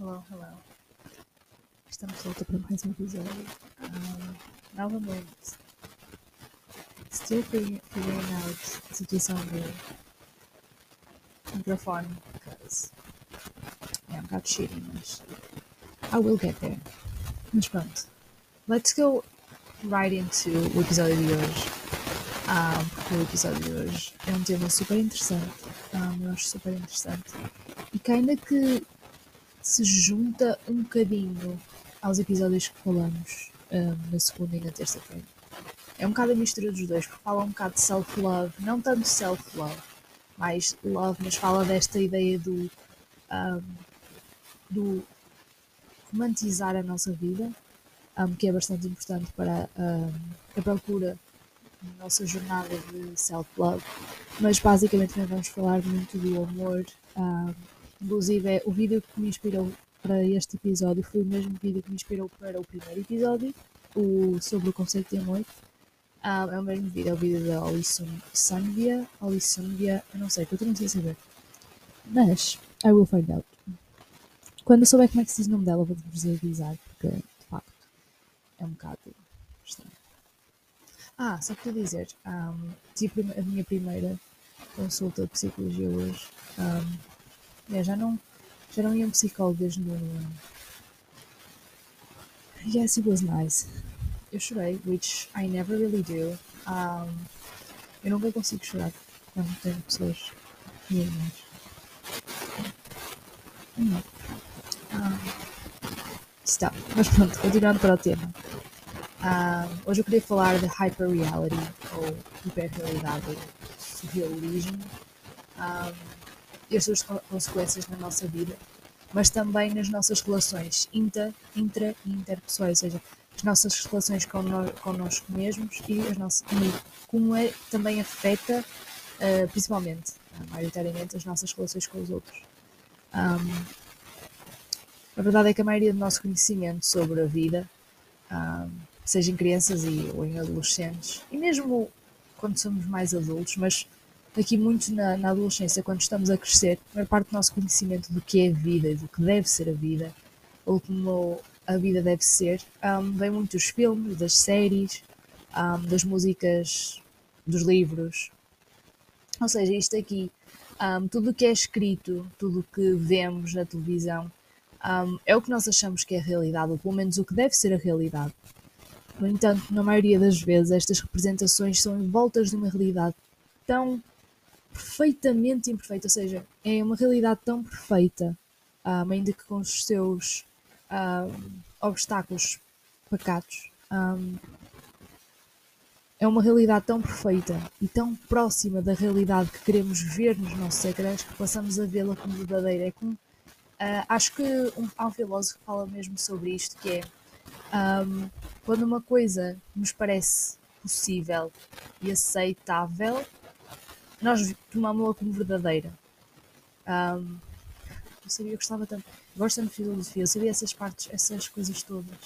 hello, hello. Estamos volta para mais um episódio. Um, novamente, still figuring out a situação do microfone, because é um bocado shitty, mas I will get there. Mas pronto, let's go right into o episódio de hoje. Um, porque o episódio de hoje é um tema super interessante, um, eu acho super interessante, e ainda que se junta um bocadinho aos episódios que falamos um, na segunda e na terça-feira. É um bocado a mistura dos dois, porque fala um bocado de self-love, não tanto self-love, mais love, mas fala desta ideia do, um, do romantizar a nossa vida, um, que é bastante importante para a procura na nossa jornada de self-love. Mas basicamente também vamos falar muito do amor. Inclusive, o vídeo que me inspirou para este episódio foi o mesmo vídeo que me inspirou para o primeiro episódio, o, sobre o conceito de amor. Um, é o mesmo vídeo, é o vídeo da Olissunvia. Olissunvia, eu não sei, continuo sem saber. Mas, I will find out. Quando eu souber como é que se diz o nome dela, vou-vos avisar, porque, de facto, é um bocado estranho. Ah, só queria dizer, um, tive a minha primeira consulta de psicologia hoje. Um, é, já não já não ia um psicólogo desde o nono ano. Yes, it was nice. Eu chorei, which I never really do. Um, eu nunca consigo chorar quando tenho pessoas minhas. Hum. Um, está. Mas pronto, continuando para o tema. Hoje eu queria falar de hyperreality ou hiperrealidade, surrealismo. Um, e as suas consequências na nossa vida, mas também nas nossas relações intra, intra e interpessoais, ou seja, as nossas relações com nós, connosco mesmos e, as nossas, e como é, também afeta, uh, principalmente, uh, maioritariamente, as nossas relações com os outros. Um, a verdade é que a maioria do nosso conhecimento sobre a vida, um, seja em crianças e, ou em adolescentes, e mesmo quando somos mais adultos, mas aqui muito na, na, adolescência, quando estamos a crescer, a maior parte do nosso conhecimento do que é vida e do que deve ser a vida, ou como a vida deve ser, um, vem muito dos filmes, das séries, um, das músicas, dos livros. Ou seja, isto aqui, um, tudo o que é escrito, tudo o que vemos na televisão, é o que nós achamos que é a realidade, ou pelo menos o que deve ser a realidade. No entanto, na maioria das vezes, estas representações são envoltas de uma realidade tão perfeitamente imperfeita, ou seja, é uma realidade tão perfeita, um, ainda que com os seus um, obstáculos pacatos. Um, é uma realidade tão perfeita e tão próxima da realidade que queremos ver nos nossos ecrãs que passamos a vê-la como verdadeira. É como, uh, acho que um, há um filósofo que fala mesmo sobre isto, que é quando uma coisa nos parece possível e aceitável, nós tomamos-la como verdadeira. Um, eu sabia, eu gostava tanto. Gosto de filosofia, eu sabia essas partes, essas coisas todas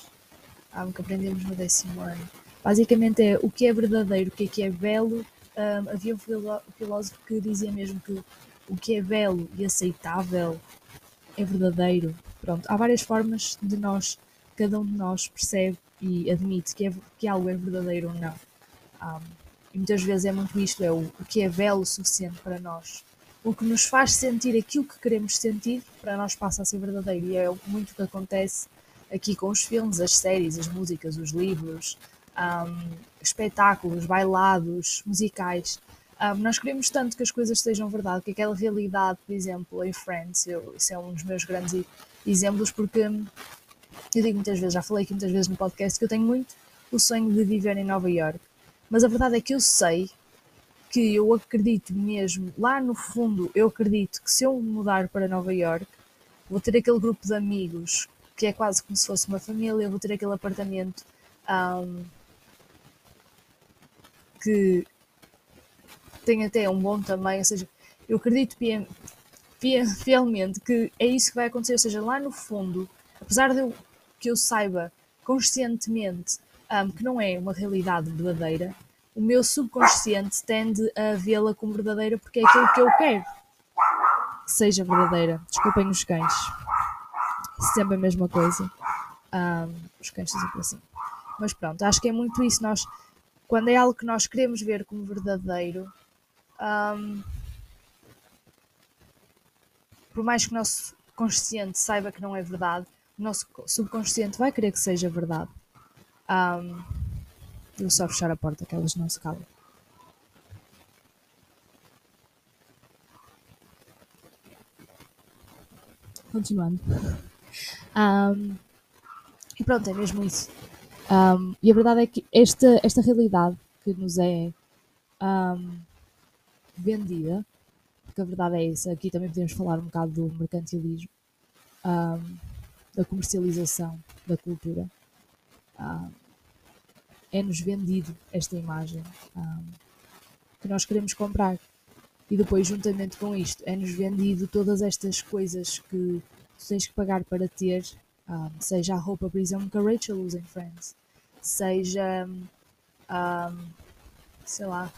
um, que aprendemos no décimo ano. Basicamente é o que é verdadeiro, o que é que é belo. Um, havia um filósofo que dizia mesmo que o que é belo e aceitável é verdadeiro. Pronto, há várias formas de nós, cada um de nós percebe e admite que, é, que algo é verdadeiro ou não. Um, e muitas vezes é muito isto, é o, o que é belo o suficiente para nós. O que nos faz sentir aquilo que queremos sentir, para nós passa a ser verdadeiro. E é muito o que acontece aqui com os filmes, as séries, as músicas, os livros, um, espetáculos, bailados, musicais. Um, nós queremos tanto que as coisas sejam verdade, que aquela realidade, por exemplo, em Friends, eu, isso é um dos meus grandes exemplos, porque eu digo muitas vezes, já falei aqui muitas vezes no podcast, que eu tenho muito o sonho de viver em Nova York. Mas a verdade é que eu sei que eu acredito mesmo, lá no fundo, eu acredito que se eu mudar para Nova York, vou ter aquele grupo de amigos que é quase como se fosse uma família, vou ter aquele apartamento um, que tem até um bom tamanho, ou seja, eu acredito fielmente que é isso que vai acontecer, ou seja, lá no fundo, apesar de eu, que eu saiba conscientemente um, que não é uma realidade verdadeira, o meu subconsciente tende a vê-la como verdadeira porque é aquilo que eu quero que seja verdadeira. Desculpem os cães. sempre a mesma coisa. Um, os cães são sempre assim. Mas pronto, acho que é muito isso. Nós, quando é algo que nós queremos ver como verdadeiro, um, por mais que o nosso consciente saiba que não é verdade, o nosso subconsciente vai querer que seja verdade. Um, vou só fechar a porta que elas não se calam. Continuando. Um, e pronto, é mesmo isso. Um, e a verdade é que esta, esta realidade que nos é um, vendida, porque a verdade é essa, aqui também podemos falar um bocado do mercantilismo, da comercialização da cultura. É-nos vendido esta imagem que nós queremos comprar. E depois, juntamente com isto, é-nos vendido todas estas coisas que tu tens que pagar para ter, um, seja a roupa, por exemplo, que a Rachel usa em Friends, seja, um, sei lá,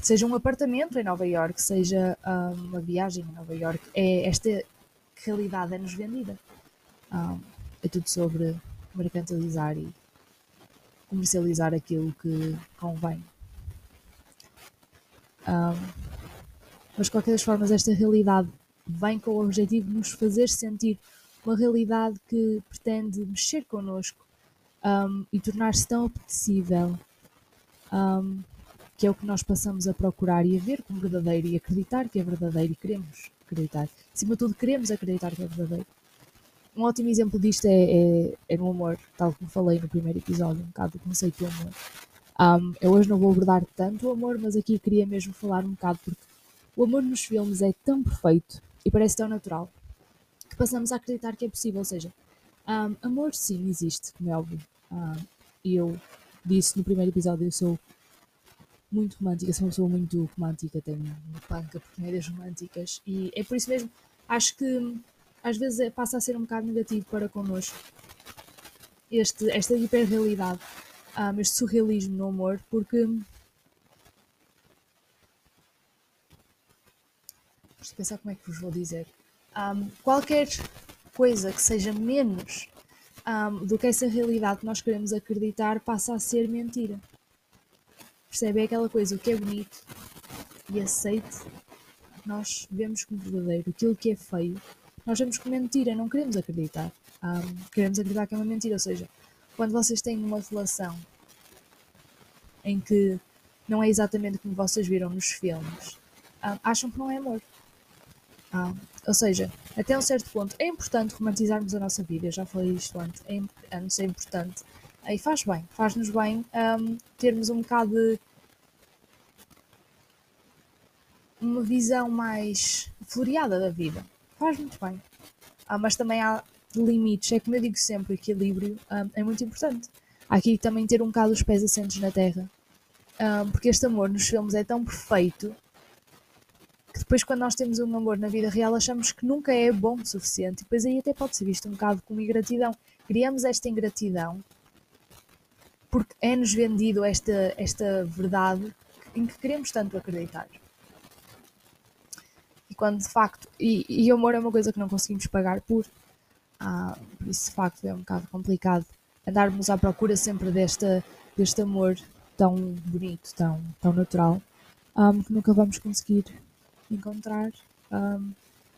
seja um apartamento em Nova York, seja um, uma viagem em Nova York, é esta realidade é-nos vendida. é tudo sobre mercantilizar e comercializar aquilo que convém. Um, mas de qualquer das formas, esta realidade vem com o objetivo de nos fazer sentir uma realidade que pretende mexer connosco um, e tornar-se tão apetecível, um, que é o que nós passamos a procurar e a ver como verdadeiro e acreditar que é verdadeiro e queremos acreditar. Acima de tudo, queremos acreditar que é verdadeiro. Um ótimo exemplo disto é, é, é no amor, tal como falei no primeiro episódio, um bocado do conceito do amor. Um, eu hoje não vou abordar tanto o amor, mas aqui queria mesmo falar um bocado porque o amor nos filmes é tão perfeito e parece tão natural que passamos a acreditar que é possível. Ou seja, um, amor sim existe, como é óbvio. E eu disse no primeiro episódio, eu sou muito romântica, sou uma pessoa muito romântica, tenho uma panca por comédias românticas e é por isso mesmo, acho que às vezes é, passa a ser um bocado negativo para connosco este, esta hiperrealidade um, este surrealismo no amor, porque. Deixa pensar como é que vos vou dizer. Um, qualquer coisa que seja menos um, do que essa realidade que nós queremos acreditar passa a ser mentira. Percebe? É aquela coisa, o que é bonito e aceite, nós vemos como verdadeiro. Aquilo que é feio, nós vemos como mentira, não queremos acreditar. Um, queremos acreditar que é uma mentira, ou seja, quando vocês têm uma relação em que não é exatamente como vocês viram nos filmes, ah, acham que não é amor. Ah, ou seja, até um certo ponto é importante romantizarmos a nossa vida, eu já falei isto antes, é, antes, é importante e faz bem, faz-nos bem um, termos um bocado de uma visão mais floreada da vida. Faz muito bem. Ah, mas também há limites, é como eu digo sempre, equilíbrio um, é muito importante. Há aqui também ter um bocado os pés assentos na terra, um, porque este amor nos filmes é tão perfeito que depois, quando nós temos um amor na vida real, achamos que nunca é bom o suficiente. E depois aí até pode ser visto um bocado como ingratidão. Criamos esta ingratidão porque é-nos vendido esta, esta verdade em que queremos tanto acreditar. Quando de facto. E, e amor é uma coisa que não conseguimos pagar por. Ah, por isso, de facto, é um bocado complicado andarmos à procura sempre desta, deste amor tão bonito, tão, tão natural, um, que nunca vamos conseguir encontrar. Um,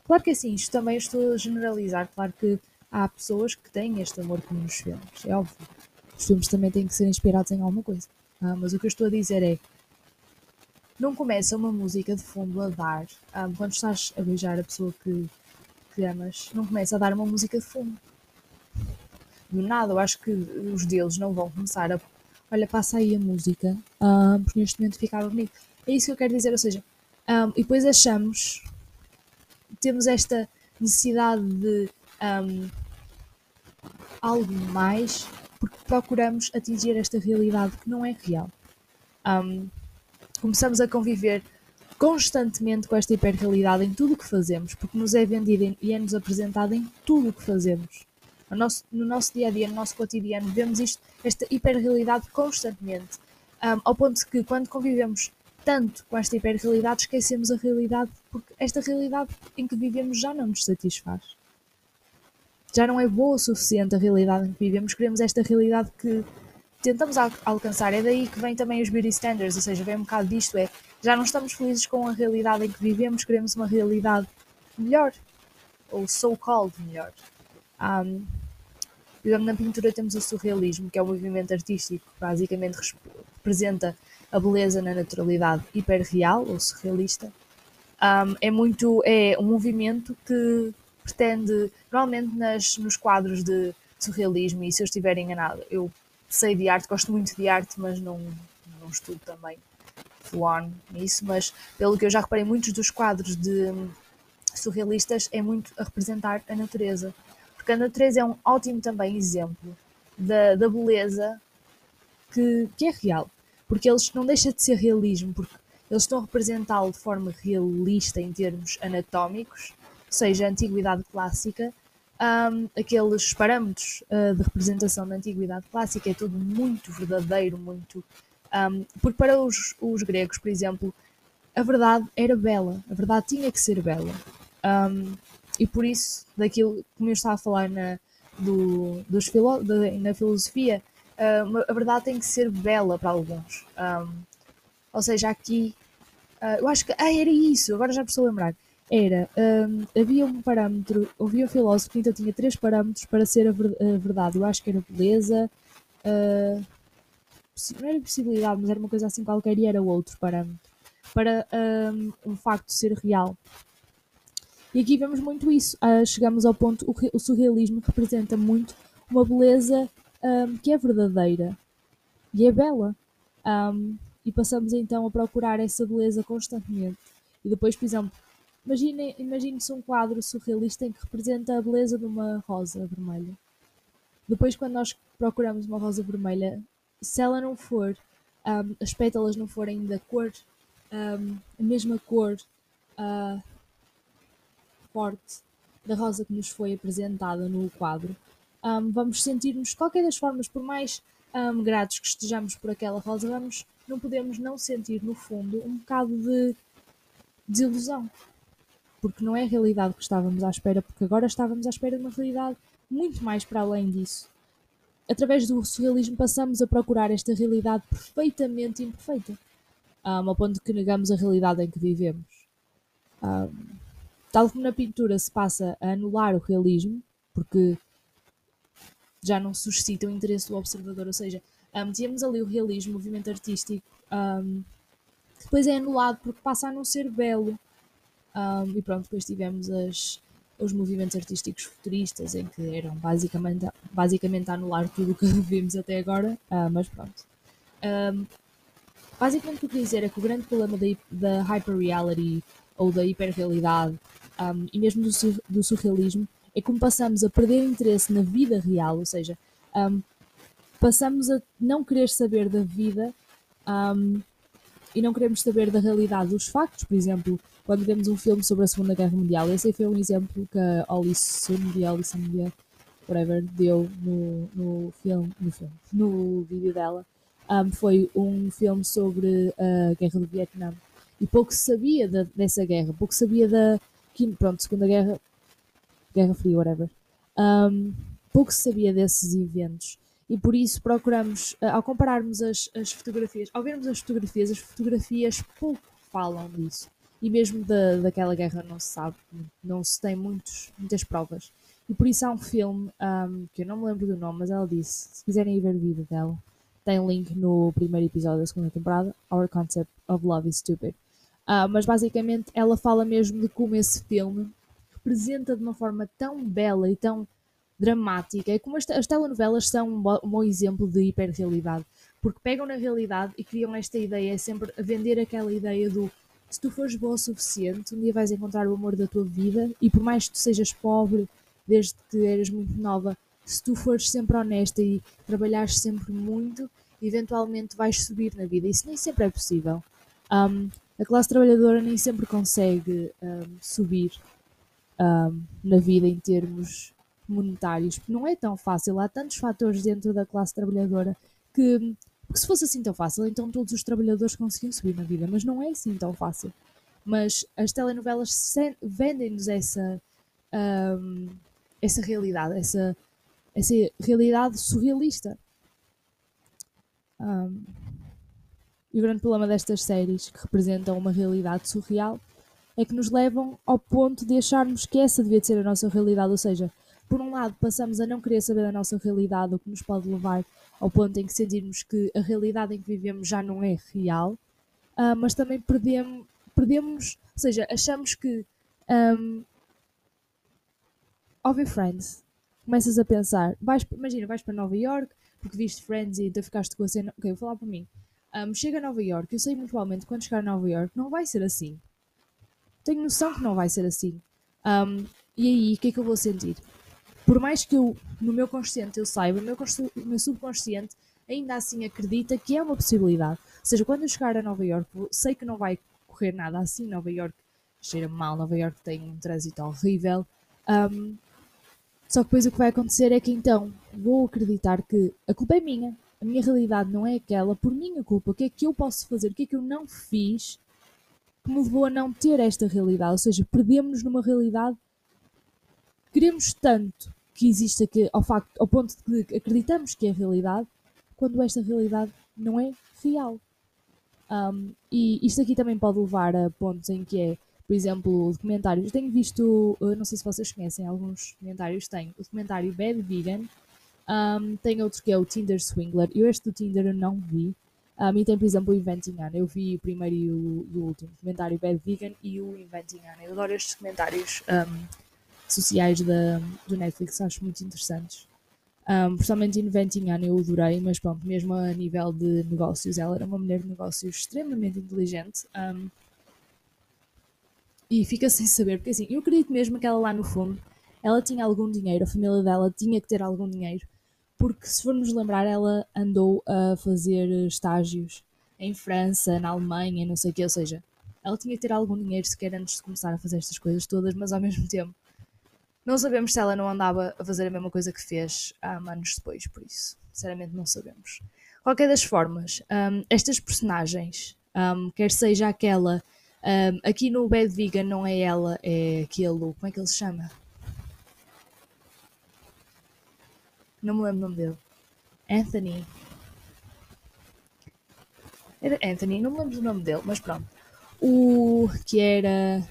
claro que assim, isto também estou a generalizar, claro que há pessoas que têm este amor como nos filmes, é óbvio. Os filmes também têm que ser inspirados em alguma coisa. Uh, mas o que eu estou a dizer é não começa uma música de fundo a dar um, quando estás a beijar a pessoa que, que amas, não começa a dar uma música de fundo. Do nada, eu acho que os deles não vão começar a olha, passa aí a música, um, porque neste momento ficava bonito. É isso que eu quero dizer, ou seja, um, e depois achamos, temos esta necessidade de algo mais, porque procuramos atingir esta realidade que não é real. Um, começamos a conviver constantemente com esta hiperrealidade em tudo o que fazemos, porque nos é vendida e é-nos apresentada em tudo o que fazemos. No nosso, no nosso dia a dia, no nosso cotidiano, vemos isto, esta hiperrealidade constantemente, um, ao ponto de que quando convivemos tanto com esta hiperrealidade, esquecemos a realidade porque esta realidade em que vivemos já não nos satisfaz. Já não é boa o suficiente a realidade em que vivemos, queremos esta realidade que tentamos al alcançar. É daí que vem também os beauty standards, ou seja, vem um bocado disto, é já não estamos felizes com a realidade em que vivemos, queremos uma realidade melhor, ou so-called melhor. Um, na pintura temos o surrealismo, que é um movimento artístico que basicamente representa a beleza na naturalidade hiperreal ou surrealista. Um, é muito é um movimento que pretende normalmente nas, nos quadros de surrealismo e se eu estiver enganado eu sei de arte gosto muito de arte mas não não estudo também full on nisso mas pelo que eu já reparei muitos dos quadros de surrealistas é muito a representar a natureza. Porque a natureza é um ótimo também exemplo da, da beleza que, que é real. Porque eles não deixa de ser realismo, porque eles estão a representá-lo de forma realista em termos anatómicos, seja a antiguidade clássica, um, aqueles parâmetros uh, de representação da antiguidade clássica é tudo muito verdadeiro, muito. Um, porque para os, os, gregos, por exemplo, a verdade era bela, a verdade tinha que ser bela. Um, e por isso, daquilo, como eu estava a falar na, do, dos filo, na filosofia, uh, a verdade tem que ser bela para alguns. Ou seja, aqui, uh, eu acho que, ah, era isso, agora já estou a lembrar. Era, um, havia um parâmetro, havia um filósofo que então tinha três parâmetros para ser a, ver, a verdade. Eu acho que era beleza, uh, não era possibilidade, mas era uma coisa assim qualquer e era outro parâmetro. Para um, um facto ser real. E aqui vemos muito isso. Uh, chegamos ao ponto, o, o surrealismo representa muito uma beleza um, que é verdadeira e é bela. Um, e passamos então a procurar essa beleza constantemente. E depois, por exemplo, imagine, imagine-se um quadro surrealista em que representa a beleza de uma rosa vermelha. Depois, quando nós procuramos uma rosa vermelha, se ela não for, um, as pétalas não forem da cor, um, a mesma cor uh, forte da rosa que nos foi apresentada no quadro, um, vamos sentir-nos, de qualquer das formas, por mais um, gratos que estejamos por aquela rosa, vamos, não podemos não sentir, no fundo, um bocado de desilusão. Porque não é a realidade que estávamos à espera, porque agora estávamos à espera de uma realidade muito mais para além disso. Através do surrealismo passamos a procurar esta realidade perfeitamente imperfeita, um, ao ponto que negamos a realidade em que vivemos. Um, tal como na pintura se passa a anular o realismo, porque já não suscita o interesse do observador, ou seja, tínhamos ali o realismo, o movimento artístico, um, que depois é anulado porque passa a não ser belo. Um, e pronto, depois tivemos as, os movimentos artísticos futuristas, em que eram basicamente, basicamente a anular tudo o que vimos até agora, uh, mas pronto. Um, basicamente o que eu queria dizer é que o grande problema da, da hyperreality ou da hiperrealidade um, e mesmo do, do surrealismo é como passamos a perder interesse na vida real, ou seja, um, passamos a não querer saber da vida e não queremos saber da realidade dos factos. Por exemplo, quando vemos um filme sobre a Segunda Guerra Mundial, esse foi um exemplo que a Oli Sundia, Oli Sundia, whatever, deu no, no filme, no filme, no vídeo dela. Um, foi um filme sobre a Guerra do Vietnã. E pouco se sabia dessa guerra, pouco se sabia da. Pronto, Segunda Guerra Guerra Fria, whatever. Um, pouco se sabia desses eventos e por isso procuramos, uh, ao compararmos as, as fotografias, ao vermos as fotografias, as fotografias pouco falam disso. E mesmo da, daquela guerra não se sabe, não se tem muitos, muitas provas. E por isso há um filme, um, que eu não me lembro do nome, mas ela disse, se quiserem ver o vídeo dela, tem link no primeiro episódio da segunda temporada, Our Concept of Love is Stupid. Uh, mas basicamente ela fala mesmo de como esse filme representa de uma forma tão bela e tão dramática. É como as, as telenovelas são um, um bom exemplo de hiperrealidade, porque pegam na realidade e criam esta ideia, é sempre a vender aquela ideia do se tu fores boa o suficiente, um dia vais encontrar o amor da tua vida e por mais que tu sejas pobre desde que eras muito nova, se tu fores sempre honesta e trabalhares sempre muito, eventualmente vais subir na vida. Isso nem sempre é possível. Um, a classe trabalhadora nem sempre consegue um, subir um, na vida em termos monetários, porque não é tão fácil. Há tantos fatores dentro da classe trabalhadora que, porque se fosse assim tão fácil, então todos os trabalhadores conseguiam subir na vida, mas não é assim tão fácil. mas as telenovelas vendem-nos essa, um, essa realidade, essa, essa realidade surrealista. Um, e o grande problema destas séries, que representam uma realidade surreal, é que nos levam ao ponto de acharmos que essa devia ser a nossa realidade. Ou seja, por um lado, passamos a não querer saber da nossa realidade, o que nos pode levar ao ponto em que sentirmos que a realidade em que vivemos já não é real, uh, mas também perdemos, perdemos, ou seja, achamos que um, ao Friends, começas a pensar, vais, imagina, vais para Nova York porque viste Friends e então ficaste com a cena. Ok, vou falar para mim um, chega a Nova York, eu sei muito provavelmente quando chegar a Nova York não vai ser assim. Tenho noção que não vai ser assim. Um, e aí, o que é que eu vou sentir? Por mais que eu, no meu consciente, eu saiba, o meu, o meu subconsciente ainda assim acredita que é uma possibilidade. Ou seja, quando eu chegar a Nova York, sei que não vai correr nada assim. Nova York cheira mal, Nova York tem um trânsito horrível. Um, só que depois o que vai acontecer é que então vou acreditar que a culpa é minha, a minha realidade não é aquela por minha culpa. O que é que eu posso fazer? O que é que eu não fiz que me levou a não ter esta realidade? Ou seja, perdemos-nos numa realidade. Queremos tanto que existe aqui, ao, facto, ao ponto de que acreditamos que é realidade, quando esta realidade não é real. Um, e isto aqui também pode levar a pontos em que é, por exemplo, documentários. Tenho visto, não sei se vocês conhecem alguns documentários, tenho o documentário Bad Vegan, um, tem outro que é o Tinder Swingler. Eu este do Tinder eu não vi. Um, e tem, por exemplo, o Inventing Anna. Eu vi o primeiro e o, e o último comentário Bad Vegan e o Inventing Anna. Eu adoro estes comentários um, sociais da, do Netflix, acho muito interessantes. Um, principalmente Inventing Anna eu adorei, mas pronto, mesmo a nível de negócios, ela era uma mulher de negócios extremamente inteligente. Um, e fica sem saber, porque assim, eu acredito mesmo que ela lá no fundo, ela tinha algum dinheiro, a família dela tinha que ter algum dinheiro porque se formos lembrar, ela andou a fazer estágios em França, na Alemanha, não sei o quê, ou seja, ela tinha que ter algum dinheiro sequer antes de começar a fazer estas coisas todas, mas ao mesmo tempo não sabemos se ela não andava a fazer a mesma coisa que fez há anos depois, por isso, sinceramente não sabemos. Qualquer das formas, um, estas personagens, um, quer seja aquela, um, aqui no Bad Vegan não é ela, é aquele, como é que ele se chama? Não me lembro o nome dele. Anthony. Era Anthony, não me lembro do nome dele, mas pronto. O que era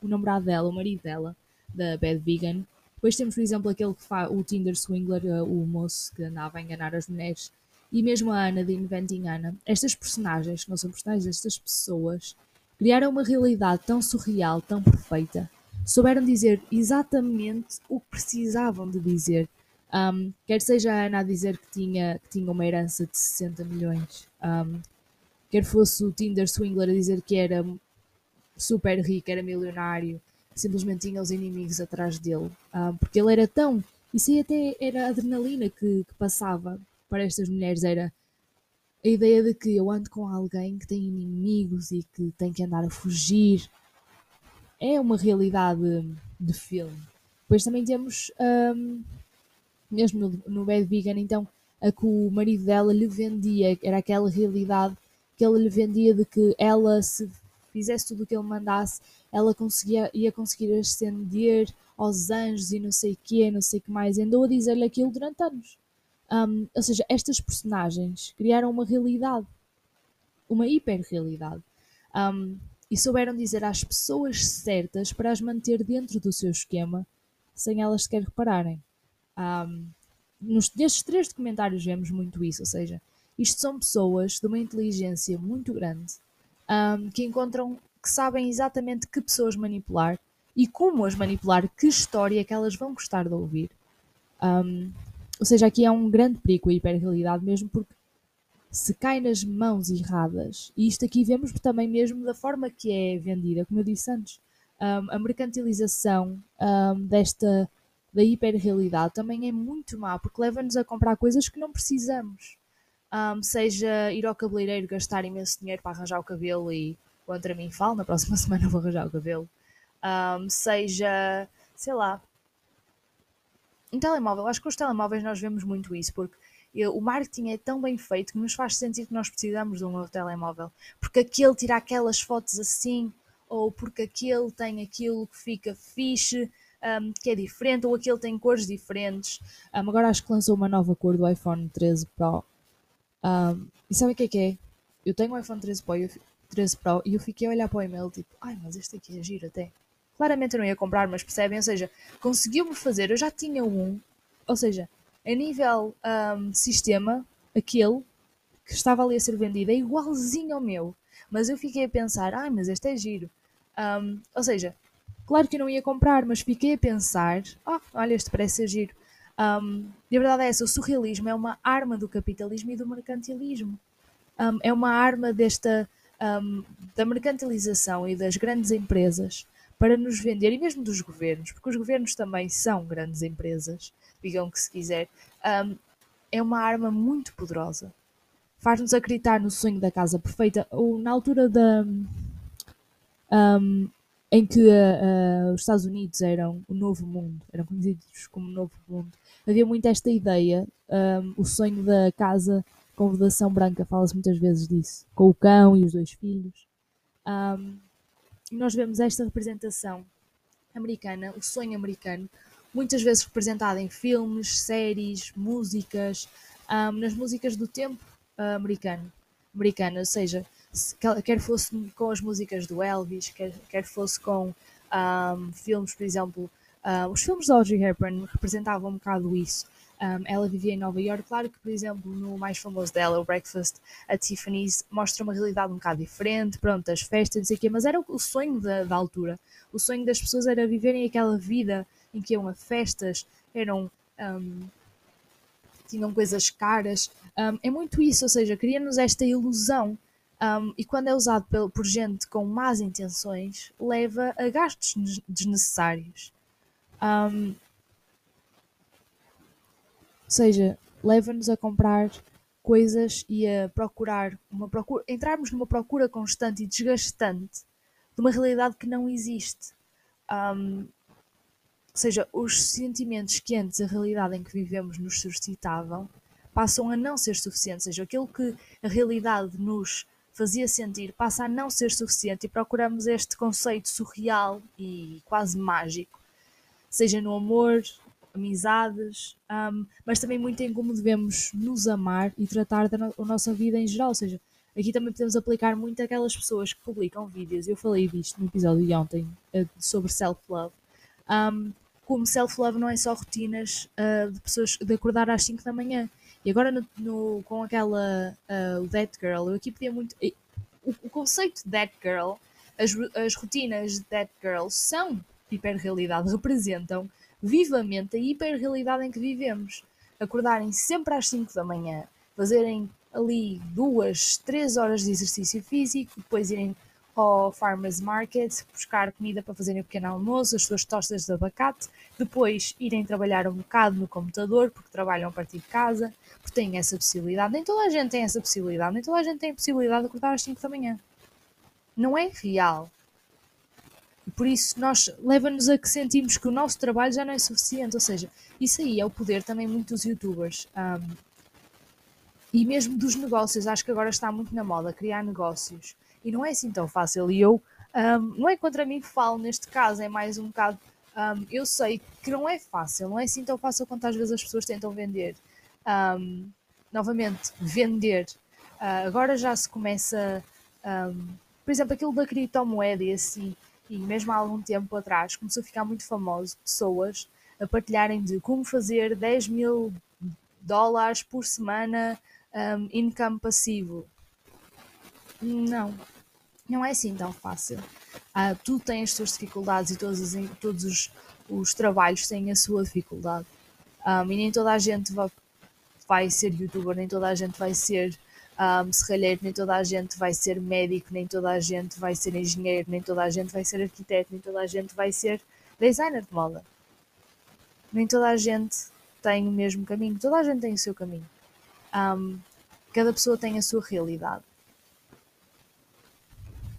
o namorado dela, o marido dela, da Bad Vegan. Depois temos, por exemplo, aquele que faz o Tinder Swingler, eh, o moço que andava a enganar as mulheres. E mesmo a Ana de Inventing Anna. Estas personagens, que não são personagens, estas pessoas, criaram uma realidade tão surreal, tão perfeita. Souberam dizer exatamente o que precisavam de dizer um, quer seja a Ana a dizer que tinha, que tinha uma herança de 60 milhões, um, quer fosse o Tinder Swingler a dizer que era super rico, era milionário, simplesmente tinha os inimigos atrás dele, um, porque ele era tão. Isso aí até era a adrenalina que, que passava para estas mulheres, era a ideia de que eu ando com alguém que tem inimigos e que tem que andar a fugir. É uma realidade de filme. Depois também temos um, mesmo no, no Bad Vegan, então a que o marido dela lhe vendia, era aquela realidade que ele lhe vendia de que ela, se fizesse tudo o que ele mandasse, ela conseguia, ia conseguir ascender aos anjos e não sei o que, não sei o que mais. Andou a dizer-lhe aquilo durante anos. Um, ou seja, estas personagens criaram uma realidade, uma hiperrealidade. Um, e souberam dizer às pessoas certas para as manter dentro do seu esquema sem elas sequer repararem. Um, nos, nestes três documentários vemos muito isso, ou seja, isto são pessoas de uma inteligência muito grande um, que encontram, que sabem exatamente que pessoas manipular e como as manipular, que história que elas vão gostar de ouvir. Um, ou seja, aqui é um grande perigo a hiperrealidade mesmo porque se cai nas mãos erradas, e isto aqui vemos também mesmo da forma que é vendida, como eu disse antes, um, a mercantilização um, desta da hiperrealidade também é muito má, porque leva-nos a comprar coisas que não precisamos. Um, seja ir ao cabeleireiro gastar imenso dinheiro para arranjar o cabelo e contra mim falo, na próxima semana vou arranjar o cabelo. Um, seja, sei lá, um telemóvel. Acho que os telemóveis nós vemos muito isso, porque o marketing é tão bem feito que nos faz sentir que nós precisamos de um novo telemóvel. Porque aquele tira aquelas fotos assim, ou porque aquele tem aquilo que fica fixe, um, que é diferente, ou aquele tem cores diferentes. Um, agora acho que lançou uma nova cor do iPhone 13 Pro. Um, e sabe o que é que é? Eu tenho o iPhone 13 Pro, eu, 13 Pro e eu fiquei a olhar para o e-mail tipo, ai, mas este aqui é giro até. Claramente eu não ia comprar, mas percebem? Ou seja, conseguiu-me fazer, eu já tinha um, ou seja, a nível um, sistema, aquele que estava ali a ser vendido é igualzinho ao meu. Mas eu fiquei a pensar, ai, mas este é giro. Um, ou seja, claro que eu não ia comprar, mas fiquei a pensar, oh, olha, este parece ser giro. Um, e a verdade é essa, o surrealismo é uma arma do capitalismo e do mercantilismo. Um, é uma arma desta um, da mercantilização e das grandes empresas para nos vender, e mesmo dos governos, porque os governos também são grandes empresas, digam que se quiser, um, é uma arma muito poderosa. Faz-nos acreditar no sonho da casa perfeita, ou na altura da. Um, em que uh, os Estados Unidos eram o novo mundo, eram conhecidos como novo mundo, havia muito esta ideia, um, o sonho da casa com vedação branca, fala-se muitas vezes disso, com o cão e os dois filhos. Um, nós vemos esta representação americana, o sonho americano, muitas vezes representado em filmes, séries, músicas, um, nas músicas do tempo uh, americano, americano, ou seja, quer fosse com as músicas do Elvis, quer, quer fosse com um, filmes, por exemplo, uh, os filmes de Audrey Hepburn representavam um bocado isso. Um, ela vivia em Nova York, claro que, por exemplo, no mais famoso dela, o Breakfast at Tiffany's, mostra uma realidade um bocado diferente, pronto, as festas, não sei o quê, mas era o, sonho da, da altura. O sonho das pessoas era viverem aquela vida em que iam a festas, eram. Um, tinham coisas caras. Um, é muito isso, ou seja, cria-nos esta ilusão. Um, e quando é usado por, por gente com más intenções, leva a gastos desnecessários. Um, ou seja, leva-nos a comprar coisas e a procurar uma procura, entrarmos numa procura constante e desgastante de uma realidade que não existe. Um, ou seja, os sentimentos que antes a realidade em que vivemos nos suscitavam passam a não ser suficientes. Ou seja, aquilo que a realidade nos fazia sentir passa a não ser suficiente e procuramos este conceito surreal e quase mágico, seja no amor, amizades, um, mas também muito em como devemos nos amar e tratar da no a nossa vida em geral. Ou seja, aqui também podemos aplicar muito aquelas pessoas que publicam vídeos. Eu falei disto no episódio de ontem uh, sobre self-love. Um, como self-love não é só rotinas uh, de pessoas de acordar às 5 da manhã. E agora no, no com aquela uh, That Girl, eu aqui podia muito. O, o conceito de That Girl, as, as rotinas de That Girl são hiperrealidade, representam vivamente a hiperrealidade em que vivemos. Acordarem sempre às 5 da manhã, fazerem ali duas, três horas de exercício físico, depois irem ao farmers market, buscar comida para fazerem o pequeno almoço, as suas tostas de abacate, depois irem trabalhar um bocado no computador, porque trabalham a partir de casa, porque têm essa possibilidade. Nem toda a gente tem essa possibilidade, nem toda a gente tem a possibilidade de acordar às 5 da manhã. Não é real. E por isso nós leva-nos a que sentimos que o nosso trabalho já não é suficiente. Ou seja, isso aí é o poder também muito dos youtubers. Um, e mesmo dos negócios, acho que agora está muito na moda criar negócios. E não é assim tão fácil. E eu, um, não é contra mim que falo neste caso, é mais um bocado. Um, eu sei que não é fácil, não é assim tão fácil quanto às vezes as pessoas tentam vender. Um, novamente, vender. Uh, agora já se começa. por exemplo, aquilo da criptomoeda e assim e mesmo há algum tempo atrás começou a ficar muito famoso pessoas a partilharem de como fazer 10 mil dólares por semana um, income passivo. Não, não é assim tão fácil. Uh, tudo tem as suas dificuldades e todos, os, todos os, os trabalhos têm a sua dificuldade. Um, e nem toda a gente vai, vai ser youtuber, nem toda a gente vai ser um, serralheiro, nem toda a gente vai ser médico, nem toda a gente vai ser engenheiro, nem toda a gente vai ser arquiteto, nem toda a gente vai ser designer de moda. Nem toda a gente tem o mesmo caminho, toda a gente tem o seu caminho. Um, cada pessoa tem a sua realidade.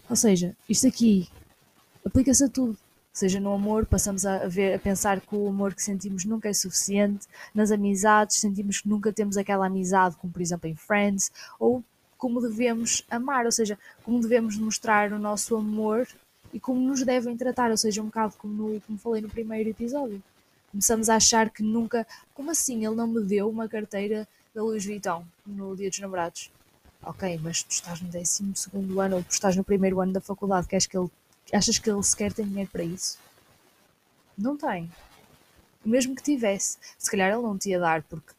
Ou seja, isto aqui aplica-se a tudo. seja no amor, passamos a, ver, a pensar que o amor que sentimos nunca é suficiente, nas amizades, sentimos que nunca temos aquela amizade, como por exemplo em Friends, ou como devemos amar, ou seja, como devemos mostrar o nosso amor e como nos devem tratar, ou seja, um bocado como, no, como falei no primeiro episódio. Começamos a achar que nunca. Como assim? Ele não me deu uma carteira da Louis Vuitton no Dia dos Namorados. Ok, mas tu estás no 12 ano ou tu estás no primeiro ano da faculdade, queres que ele Achas que ele sequer tem dinheiro para isso? Não tem. Mesmo que tivesse, se calhar ele não te ia dar porque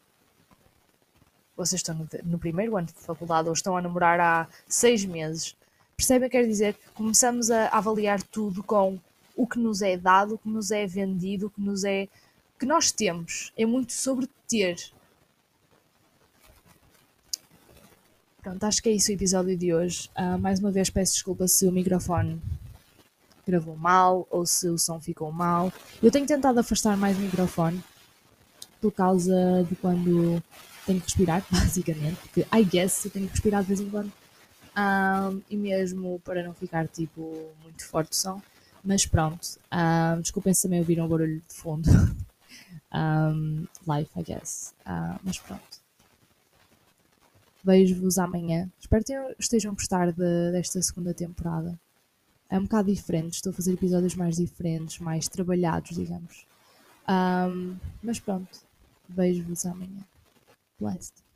vocês estão no, no primeiro ano de faculdade ou estão a namorar há seis meses. Percebem? Quer dizer que começamos a avaliar tudo com o que nos é dado, o que nos é vendido, o que nos é. que nós temos. É muito sobre ter. Pronto, acho que é isso o episódio de hoje. Uh, mais uma vez peço desculpa se o microfone gravou mal ou se o som ficou mal. Eu tenho tentado afastar mais o microfone por causa de quando tenho que respirar, basicamente, porque I guess eu tenho que respirar de vez em quando. Um, e mesmo para não ficar tipo muito forte o som. Mas pronto, um, desculpem se também ouviram o barulho de fundo. um, life, I guess. Uh, mas pronto. Vejo-vos amanhã. Espero que estejam a gostar de, desta segunda temporada é um bocado diferente. Estou a fazer episódios mais diferentes, mais trabalhados, digamos. Um, mas pronto, vejo-vos amanhã. Blessed.